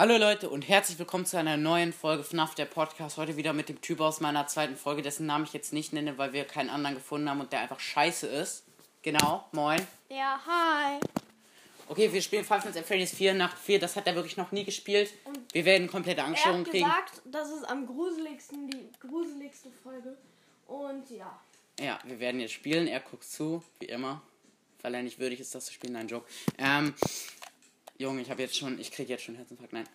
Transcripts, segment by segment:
Hallo Leute und herzlich willkommen zu einer neuen Folge FNAF der Podcast. Heute wieder mit dem Typ aus meiner zweiten Folge, dessen Namen ich jetzt nicht nenne, weil wir keinen anderen gefunden haben und der einfach scheiße ist. Genau, moin. Ja, hi. Okay, wir spielen Five Nights at Freddy's 4 Nacht 4. Das hat er wirklich noch nie gespielt. wir werden komplette Er Angststörung hat kriegen. gesagt, das ist am gruseligsten, die gruseligste Folge. Und ja. Ja, wir werden jetzt spielen. Er guckt zu, wie immer. Weil er nicht würdig ist, das zu spielen. Nein, Joke. Ähm, Junge, ich habe jetzt schon, ich kriege jetzt schon Herzinfarkt. Nein.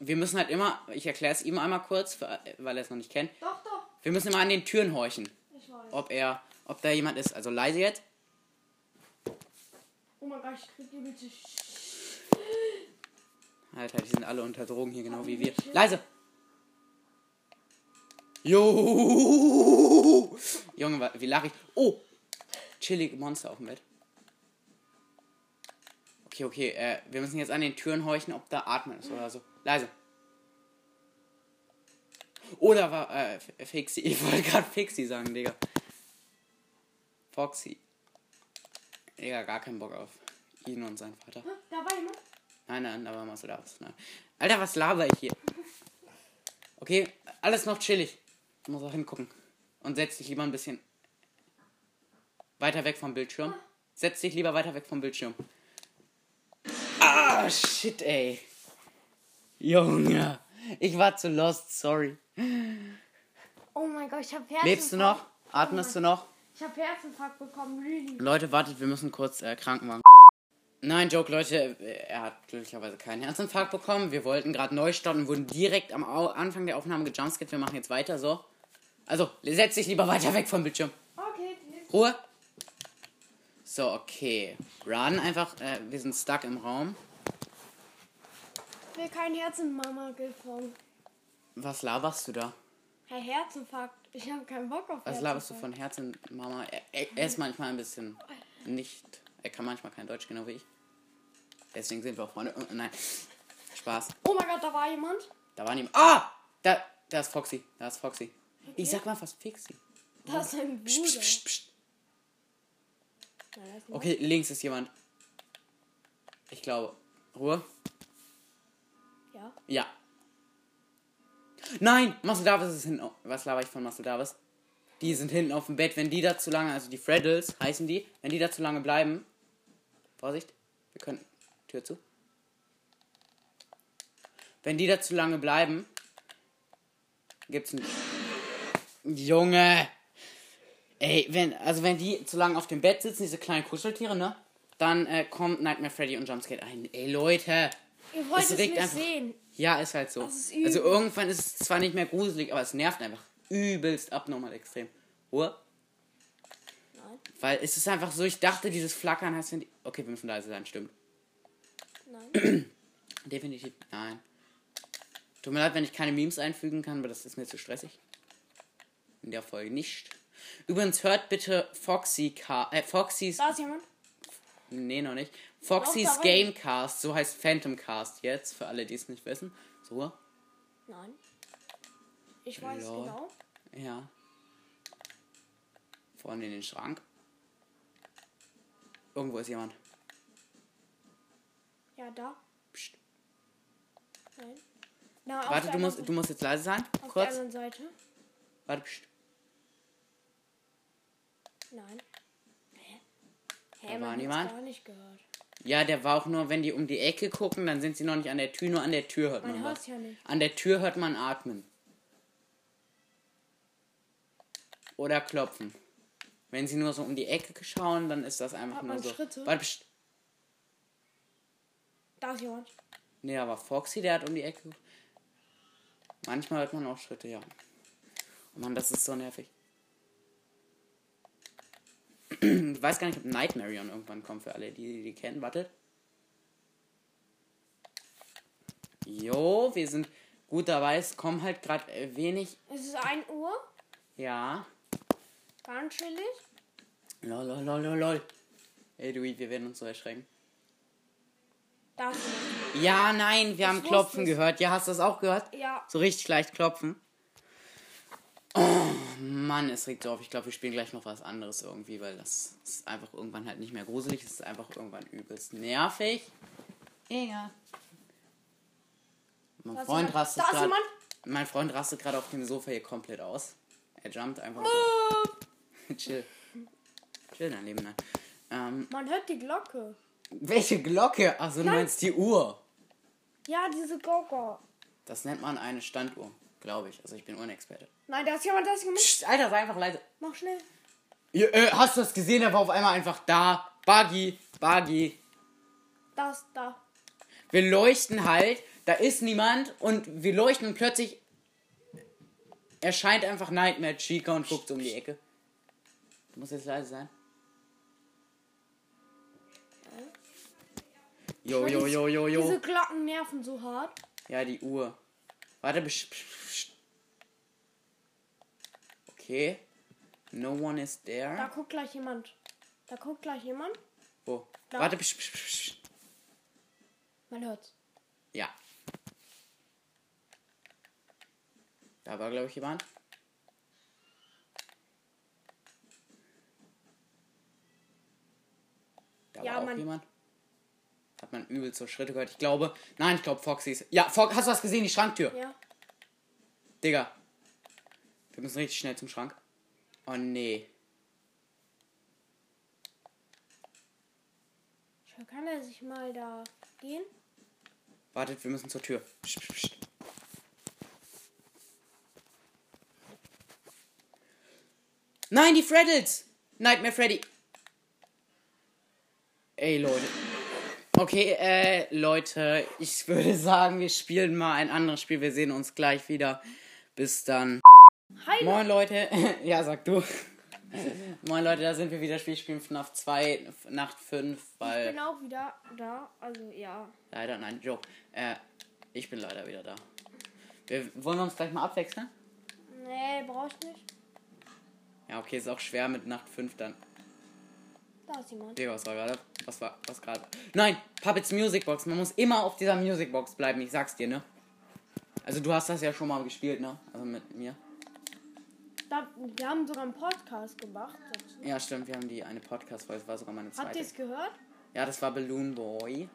Wir müssen halt immer, ich erkläre es ihm einmal kurz, weil er es noch nicht kennt. Doch, doch. Wir müssen immer an den Türen horchen, Ich weiß. ob er, ob da jemand ist. Also leise jetzt. Oh mein Gott, ich krieg übelste Sch Alter, die sind alle unter Drogen hier, genau wie wir. Leise! Jo! Junge, wie lache ich? Oh! Chillige Monster auf dem Bett. Okay, okay, äh, wir müssen jetzt an den Türen horchen, ob da Atmen ist oder so. Leise. Oder war, äh, F- Fixie. Ich wollte gerade Fixie sagen, Digga. Foxy. Digga, gar keinen Bock auf ihn und seinen Vater. Da war jemand? Nein, nein, da war Marcel Davis. Nein. Alter, was laber ich hier? Okay, alles noch chillig. Ich muss auch hingucken. Und setz dich lieber ein bisschen weiter weg vom Bildschirm. Setz dich lieber weiter weg vom Bildschirm. Ah, shit, ey. Junge. Ich war zu lost, sorry. Oh mein Gott, ich hab Herzinfarkt. Lebst du noch? Atmest du noch? Ich hab Herzinfarkt bekommen, really. Leute, wartet, wir müssen kurz äh, Krankenwagen. Nein, Joke, Leute, er hat glücklicherweise keinen Herzinfarkt bekommen. Wir wollten gerade neu starten, wurden direkt am Au Anfang der Aufnahme gejumpscared. Wir machen jetzt weiter, so. Also, setz dich lieber weiter weg vom Bildschirm. Okay. Ruhe. So, okay. Run einfach, äh, wir sind stuck im Raum. Ich will kein Herzinmama gefangen. Was laberst du da? Herr Herzinfarkt. Ich hab keinen Bock auf Was laberst du von Herzen, Mama? Er, er, er ist manchmal ein bisschen nicht. Er kann manchmal kein Deutsch, genau wie ich. Deswegen sind wir auch Freunde. Äh, Nein. Spaß. Oh mein Gott, da war jemand. Da war niemand. Ah! Da, da ist Foxy. Da ist Foxy. Ich sag mal fast Fixie. Da ist ein Bruder. psst, psst, psst. Okay, links ist jemand. Ich glaube. Ruhe. Ja. Ja. Nein! Marcel Davis ist hinten. Was laber ich von Marcel Davis? Die sind hinten auf dem Bett. Wenn die da zu lange, also die Freddles heißen die, wenn die da zu lange bleiben. Vorsicht. Wir können. Tür zu. Wenn die da zu lange bleiben, gibt's ein. Junge! Ey, wenn, also wenn die zu lange auf dem Bett sitzen, diese kleinen Kuscheltiere, ne? Dann äh, kommt Nightmare Freddy und Jumpscare ein. Ey, Leute! Ihr wollt Es es, regt nicht einfach- sehen. Ja, ist halt so. Ist also irgendwann ist es zwar nicht mehr gruselig, aber es nervt einfach übelst abnormal extrem. Ruhe. Nein. Weil es ist einfach so, ich dachte, dieses Flackern heißt. die- Okay, wir müssen leise sein, stimmt. Nein. Definitiv. Nein. Tut mir leid, wenn ich keine Memes einfügen kann, aber das ist mir zu stressig. In der Folge nicht. Übrigens hört bitte Foxy Car äh, Foxys Da ist jemand. Nee, noch nicht. Foxys Doch, Gamecast, so heißt Phantom Cast jetzt, für alle, die es nicht wissen. So, Nein. Ich weiß Lol. genau. ja. Vorne in den Schrank. Irgendwo ist jemand. Ja, da. Psst. Nein. Na, Warte, der du musst, du musst jetzt leise sein. Auf der Kurz. anderen Seite. Warte, psst. Nein. Hä? Hä, war man hat's niemand. gar nicht gehört. Ja, der war auch nur, wenn die um die Ecke gucken, dann sind sie noch nicht an der Tür, nur an der Tür hört Man man was. ja nicht. An der Tür hört man atmen. Oder klopfen. Wenn sie nur so um die Ecke schauen, dann ist das einfach Hat nur man so. Schritte? Warte, psst. Da ist jemand. Nee, aber Foxy, der hat um die Ecke. Manchmal hört man auch Schritte, ja. Oh Mann, das ist so nervig. Ich weiß gar nicht, ob Nightmarion irgendwann kommt für alle, die die kennen. Wartet. Jo, wir sind gut dabei. Es kommen halt gerade äh, wenig. Es ist 1 Uhr. Ja. Ganz chillig. Lol, lol, lol, lol, lol. Ey, du, wir werden uns so erschrecken. Da ist jemand. Ja, nein, wir haben wusste Klopfen es. gehört. Ja, hast du das auch gehört? Ja. So richtig leicht klopfen. Oh, Mann, es regt so auf. Ich glaube, wir spielen gleich noch was anderes irgendwie, weil das ist einfach irgendwann halt nicht mehr gruselig. Es ist einfach irgendwann übelst nervig. Egal. Mein Da Freund rastet gerade. Mein Freund rastet gerade auf dem Sofa hier komplett aus. Er jumpt einfach so. Chill. Chill daneben, nein. Ähm, man hört die Glocke. welche Glocke? Achso, du meinst die Uhr. Ja, diese Glocke. Das nennt man eine Standuhr, glaube ich. Also ich bin Unexperte. Nein, da ist jemand, da ist jemand. Psst, Alter, sei einfach leise. Mach schnell. Ja, äh, hast du das gesehen? Er war auf einmal einfach da. Buggy, Buggy. Das, da. Wir leuchten halt, da ist niemand und wir leuchten und plötzlich erscheint einfach Nightmare Chica und guckt um die Ecke. Du musst jetzt leise sein. Jo, jo, jo, jo, Diese jo. Glocken nerven so hart. Ja, die Uhr. Warte, besch- Okay. No one is Da there. guckt gleich jemand. Da guckt gleich jemand. Wo? Da. Warte, besch- besch- besch- Man hört's. Ja. Da war, glaube ich, jemand. Da Ja, war auch man- jemand. Hat man übel so Schritte gehört. Ich glaube. Nein, ich glaube Foxy ist. Ja, Fox, hast du was gesehen? Die Schranktür. Ja. Digga. Wir müssen richtig schnell zum Schrank. Oh nee. Kann er sich mal da gehen? Wartet, wir müssen zur Tür. Psst, psst, psst. Nein, die Freddles! Nightmare Freddy. Ey, Leute. Okay, äh, Leute, ich würde sagen, wir spielen mal ein anderes Spiel. Wir sehen uns gleich wieder. Bis dann. Hi. Moin, Leute. ja, sag du. Moin, Leute, da sind wir wieder. Wir spielen FNAF 2, Nacht 5, Ich weil. bin auch wieder da. Also ja. Leider, nein, Joke. Äh, ich bin leider wieder da. Wir, wollen wir uns gleich mal abwechseln? Nee, brauchst nicht. Ja, okay, ist auch schwer mit Nacht 5 dann. Da ist jemand. Digga, was war gerade? Was war, was gerade? Nein, Puppets Music Box. Man muss immer auf dieser Music Box bleiben, ich sag's dir, ne? Also du hast das ja schon mal gespielt, ne? Also mit mir. Da, wir haben sogar einen Podcast gemacht. dazu. Ja, stimmt, wir haben die eine Podcast-Folge, war sogar meine Habt ihr zweite. es gehört? Ja, das war Balloon Boy.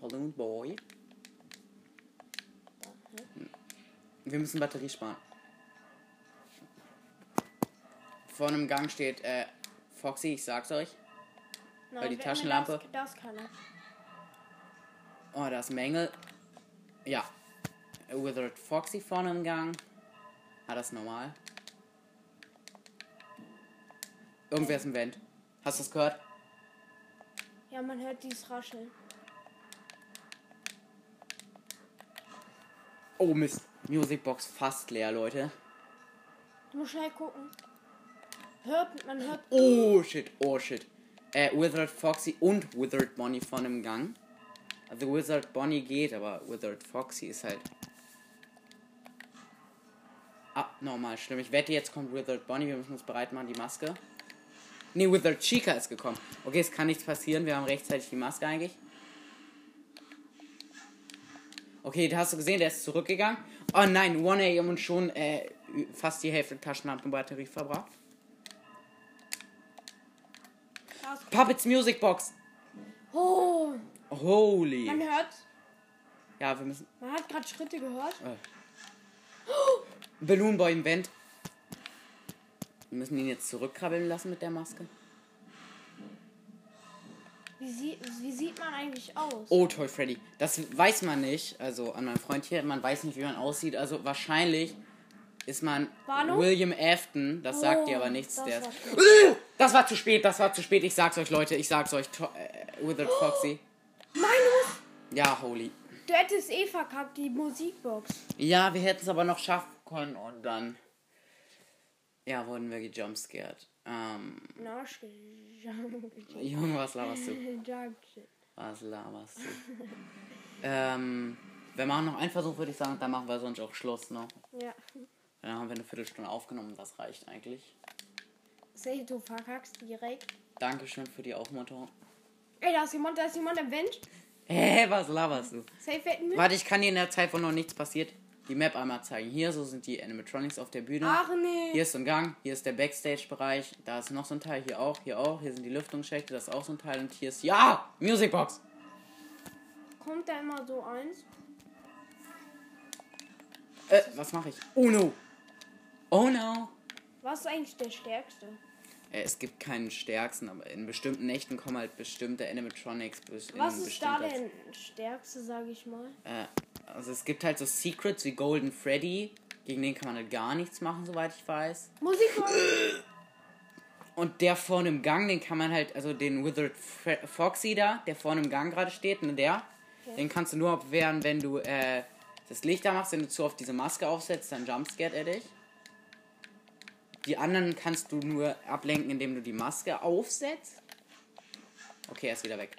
Balloon Boy. Wir müssen Batterie sparen. Vor einem Gang steht, äh, Foxy, ich sag's euch. Nein, die wer- Taschenlampe- Das, das kann er. Oh, da ist Mängel. Ja. Withered Foxy vorne im Gang. Ah, das ist normal. Irgendwer ist im Vent. Hast du es gehört? Ja, man hört dieses Rascheln. Oh Mist. Musicbox fast leer, Leute. Du musst schnell gucken. Hört, man hört. Oh shit, oh shit. Äh, Withered Foxy und Withered Bonnie vorne im Gang. Also Withered Bonnie geht, aber Withered Foxy ist halt. Abnormal schlimm. Ich wette, jetzt kommt Withered Bonnie. Wir müssen uns bereit machen, die Maske. Ne, Withered Chica ist gekommen. Okay, es kann nichts passieren. Wir haben rechtzeitig die Maske eigentlich. Okay, da hast du gesehen, der ist zurückgegangen. Oh nein, 1 AM und schon äh, fast die Hälfte Taschenlampenbatterie verbracht. Puppets Music Box. Oh, Holy. man hört. Ja, wir müssen. Man hat gerade Schritte gehört. Balloon Boy im Vent. Wir müssen ihn jetzt zurückkrabbeln lassen mit der Maske. Wie, sie, wie sieht man eigentlich aus? Oh, Toy Freddy. Das weiß man nicht. Also an meinen Freund hier. Man weiß nicht, wie man aussieht. Also wahrscheinlich ist man Warnung? William Afton. Das sagt Oh, dir aber nichts. Der ist. Das war zu spät. Das war zu spät. Ich sag's euch, Leute. Ich sag's euch. Äh, Withered Foxy. Minus! Ja, holy. Du hättest eh verkackt, die Musikbox. Ja, wir hätten es aber noch schaffen können. Und dann. Ja, wurden wir gejumpscared. Ähm. Na, Junge, was laberst du? Was laberst du? ähm, wir machen noch einen Versuch, würde ich sagen, dann machen wir sonst auch Schluss, ne? Ja. Dann haben wir eine Viertelstunde aufgenommen, das reicht eigentlich. Say, du verkackst direkt. Dankeschön für die Aufmunterung. Ey, da ist jemand, da ist jemand im Vent. Hä, was laberst du? Safe hätten wir. Warte, ich kann dir in der Zeit, wo noch nichts passiert, die Map einmal zeigen. Hier, so sind die Animatronics auf der Bühne. Ach nee. Hier ist so ein Gang, hier ist der Backstage-Bereich, da ist noch so ein Teil, hier auch, hier auch, hier sind die Lüftungsschächte, das ist auch so ein Teil und hier ist, ja, Musicbox. Kommt da immer so eins? Äh, was mache ich? Oh no. Oh no. Was ist eigentlich der stärkste? Äh, es gibt keinen stärksten, aber in bestimmten Nächten kommen halt bestimmte Animatronics. Was ist da der stärkste, sage ich mal? Äh, also es gibt halt so Secrets wie Golden Freddy. Gegen den kann man halt gar nichts machen, soweit ich weiß. Musik Und der vorne im Gang, den kann man halt, also den Withered Fre Foxy da, der vorne im Gang gerade steht, ne, der, den kannst du nur abwehren, wenn du äh, das Licht da machst, wenn du zu oft diese Maske aufsetzt, dann jumpscared er dich. Die anderen kannst du nur ablenken, indem du die Maske aufsetzt. Okay, er ist wieder weg.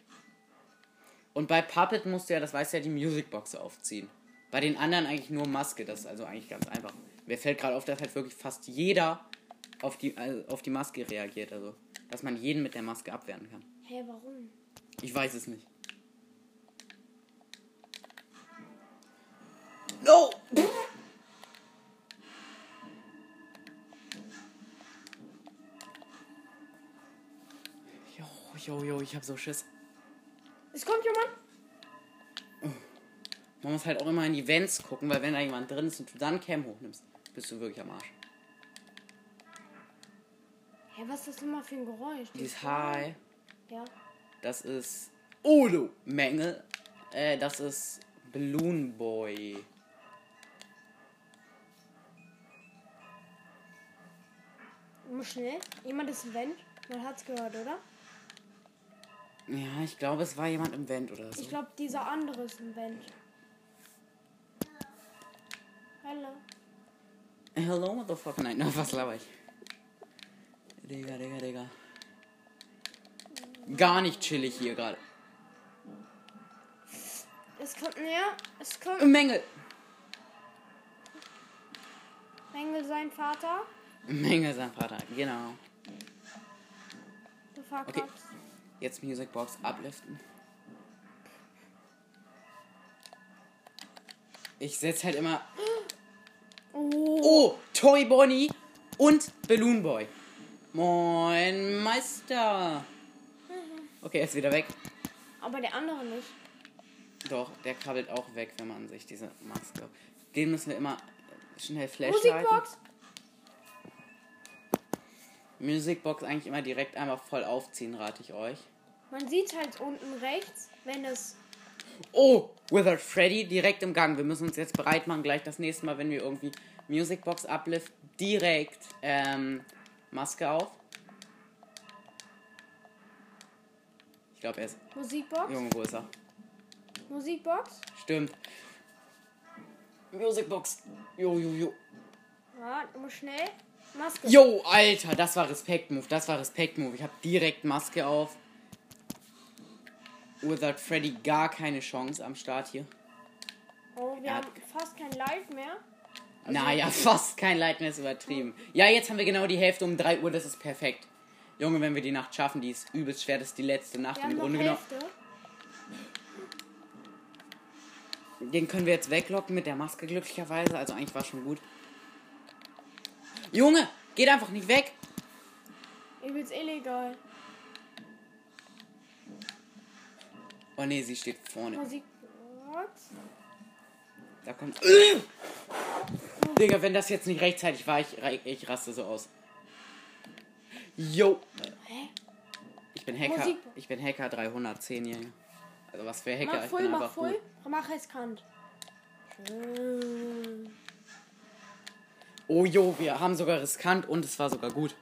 Und bei Puppet musst du ja, das weißt du ja, die Musicbox aufziehen. Bei den anderen eigentlich nur Maske, das ist also eigentlich ganz einfach. Mir fällt gerade auf, dass halt wirklich fast jeder auf die, also auf die Maske reagiert. Also, dass man jeden mit der Maske abwehren kann. Hä, warum? Ich weiß es nicht. No! Jo, jo, ich hab so Schiss. Es kommt jemand? Man muss halt auch immer in die Vents gucken, weil wenn da jemand drin ist und du dann Cam hochnimmst, bist du wirklich am Arsch. Hä, was ist das immer für ein Geräusch? Dieses Hi, Ja. das ist Odo Menge. Äh, das ist Balloon Boy. Schnell. Jemand ist Vent. Man hat's gehört, oder? Ja, ich glaube, es war jemand im Vent oder so. Ich glaube, dieser andere ist im Vent. Hallo. Hello, motherfucker. Nein, na, was laber ich? Digga, Digga, Digga. Gar nicht chillig hier gerade. Es kommt näher. Es kommt Mängel. Mengel sein Vater. Menge sein Vater, genau. Du Okay. ups. Jetzt Musicbox abliften. Ich setz halt immer. Oh. Oh, Toy Bonnie und Balloon Boy. Moin, Meister. Okay, er ist wieder weg. Aber der andere nicht. Doch, der krabbelt auch weg, wenn man sich diese Maske. Den müssen wir immer schnell flashlighten. Musikbox. Musicbox eigentlich immer direkt einmal voll aufziehen, rate ich euch. Man sieht halt unten rechts, wenn es. Oh, Withered Freddy direkt im Gang. Wir müssen uns jetzt bereit machen, gleich das nächste Mal, wenn wir irgendwie Musicbox uplift, direkt ähm, Maske auf. Ich glaube, er ist. Musikbox. Junge, wo ist er? Musikbox. Stimmt. Musicbox. Jo, jo, jo. Ja, immer schnell. Maske. Jo, Alter, das war Respekt-Move. Das war Respekt-Move. Ich habe direkt Maske auf. Withered Freddy gar keine Chance am Start hier. Oh, wir Ja. haben fast kein Live mehr. Naja, fast kein Leid mehr ist übertrieben. Ja, jetzt haben wir genau die Hälfte um 3 Uhr, das ist perfekt. Junge, wenn wir die Nacht schaffen, die ist übelst schwer, das ist die letzte Nacht. Wir Im Grunde genommen, den können wir jetzt weglocken mit der Maske glücklicherweise, also eigentlich war schon gut. Junge, geht einfach nicht weg. Übelst illegal. Oh nee, sie steht vorne. Musikbox. Da kommt. Digga, wenn das jetzt nicht rechtzeitig war, ich, ich raste so aus. Yo. Hä? Ich bin Hacker. Musik. Ich bin Hacker 310 hier. Also was für Hacker, Mach ich voll, bin mach voll. gut. Mach riskant. Schön. Oh jo, wir haben sogar riskant und es war sogar gut.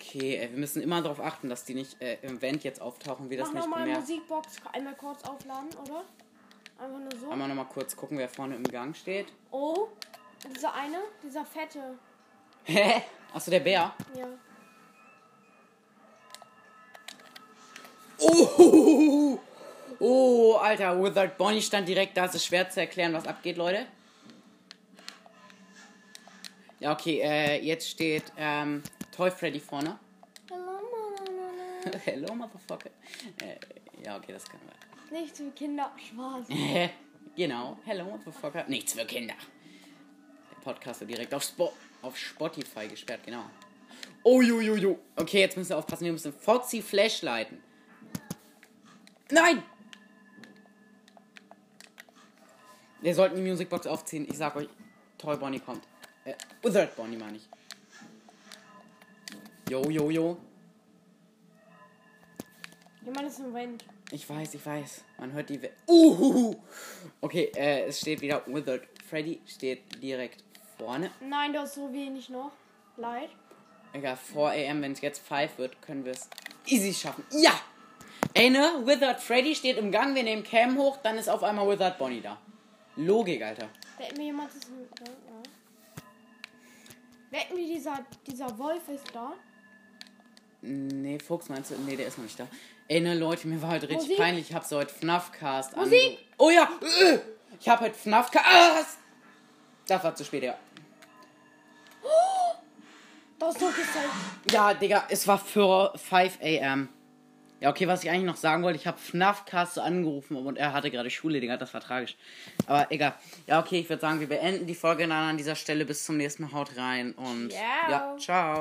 Okay, ey, wir müssen immer darauf achten, dass die nicht äh, im Vent jetzt auftauchen, wir das Mach nicht nochmal bemerken. Musikbox einmal kurz aufladen, oder? Einfach nur so. Einmal nochmal kurz gucken, wer vorne im Gang steht. Oh, dieser eine, dieser fette. Hä? Achso, der Bär. Ja. Oh, oh, Alter, Withered Bonnie stand direkt da. Es ist schwer zu erklären, was abgeht, Leute. Ja, okay, äh, jetzt steht ähm, Toy Freddy vorne. Hello, Motherfucker. Äh, ja, okay, das können wir. Nicht für Kinder. Spaß. Genau, Hello, Motherfucker. Nichts für Kinder. Der Podcast wird direkt auf, Spo auf Spotify gesperrt, genau. Oh, jo, jo, jo. Okay, jetzt müssen wir aufpassen. Wir müssen Foxy Flashlighten. Nein! Wir sollten die Musicbox aufziehen. Ich sag euch, Toy Bonnie kommt. Äh, Withered Bonnie meine ich. Jo, jo, jo. Jemand ist im Wind. Ich weiß, ich weiß. Man hört die. We uh, okay, äh, es steht wieder Withered. Freddy steht direkt vorne. Nein, du hast so wenig noch. Leid. Egal, 4 am, wenn es jetzt 5 wird, können wir es easy schaffen. Ja! Ey, ne? Withered Freddy steht im Gang, wir nehmen Cam hoch, dann ist auf einmal Withered Bonnie da. Logik, Alter. Wetten wir jemand ist. Ja, ja. Wetten wir dieser, dieser Wolf ist da? Nee, Fuchs meinst du? Nee, der ist noch nicht da. Ey, ne, Leute, mir war heute richtig Musik? peinlich. Ich hab so heute FNAF-Cast. Musik? Oh ja! äh, Ich hab heute FNAF-Cast. Das war zu spät, ja. Das ist doch gesagt. Ja, Digga, es war für 5 am. Ja, okay, was ich eigentlich noch sagen wollte, ich habe FNAF-Cast so angerufen und er hatte gerade Schule, Digga, das war tragisch. Aber egal. Ja, okay, ich würde sagen, wir beenden die Folge dann an dieser Stelle. Bis zum nächsten Mal. Haut rein und Ciao. ja, ciao.